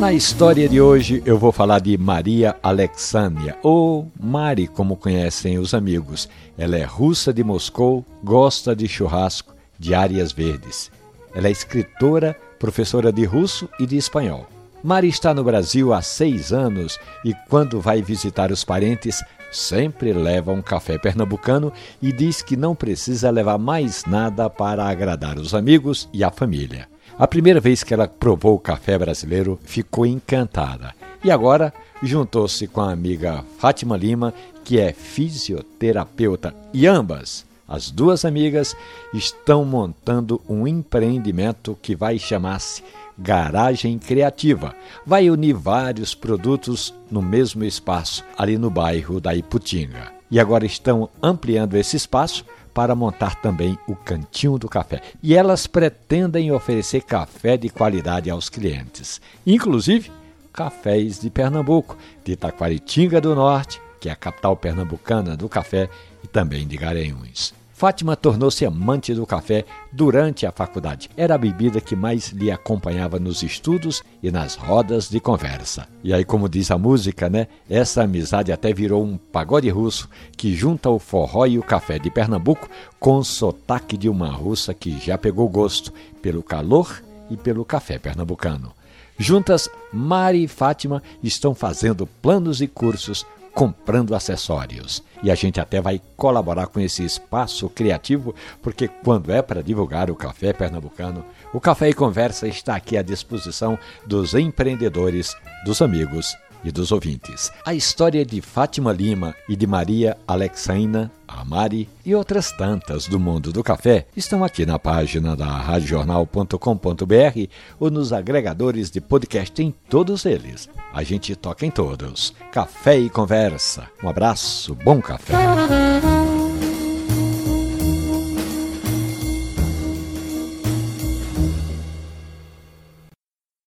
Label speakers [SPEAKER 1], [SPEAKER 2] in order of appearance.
[SPEAKER 1] Na história de hoje eu vou falar de Maria Alexandria, ou Mari, como conhecem os amigos. Ela é russa de Moscou, gosta de churrasco, de áreas verdes. Ela é escritora, professora de russo e de espanhol. Mari está no Brasil há seis anos e, quando vai visitar os parentes, sempre leva um café pernambucano e diz que não precisa levar mais nada para agradar os amigos e a família. A primeira vez que ela provou o café brasileiro, ficou encantada. E agora juntou-se com a amiga Fátima Lima, que é fisioterapeuta, e ambas, as duas amigas, estão montando um empreendimento que vai chamar-se Garagem Criativa. Vai unir vários produtos no mesmo espaço, ali no bairro da Iputinga. E agora estão ampliando esse espaço para montar também o Cantinho do Café. E elas pretendem oferecer café de qualidade aos clientes, inclusive cafés de Pernambuco, de Taquaritinga do Norte, que é a capital pernambucana do café, e também de Garanhuns. Fátima tornou-se amante do café durante a faculdade. Era a bebida que mais lhe acompanhava nos estudos e nas rodas de conversa. E aí, como diz a música, né? Essa amizade até virou um pagode russo que junta o forró e o café de Pernambuco com sotaque de uma russa que já pegou gosto pelo calor e pelo café pernambucano. Juntas, Mari e Fátima estão fazendo planos e cursos comprando acessórios. E a gente até vai colaborar com esse espaço criativo, porque quando é para divulgar o café pernambucano, o Café e Conversa está aqui à disposição dos empreendedores, dos amigos e dos ouvintes. A história de Fátima Lima e de Maria Alexaina Amari e outras tantas do mundo do café estão aqui na página da radiojornal.com.br ou nos agregadores de podcast em todos eles. A gente toca em todos. Café e conversa. Um abraço, bom café.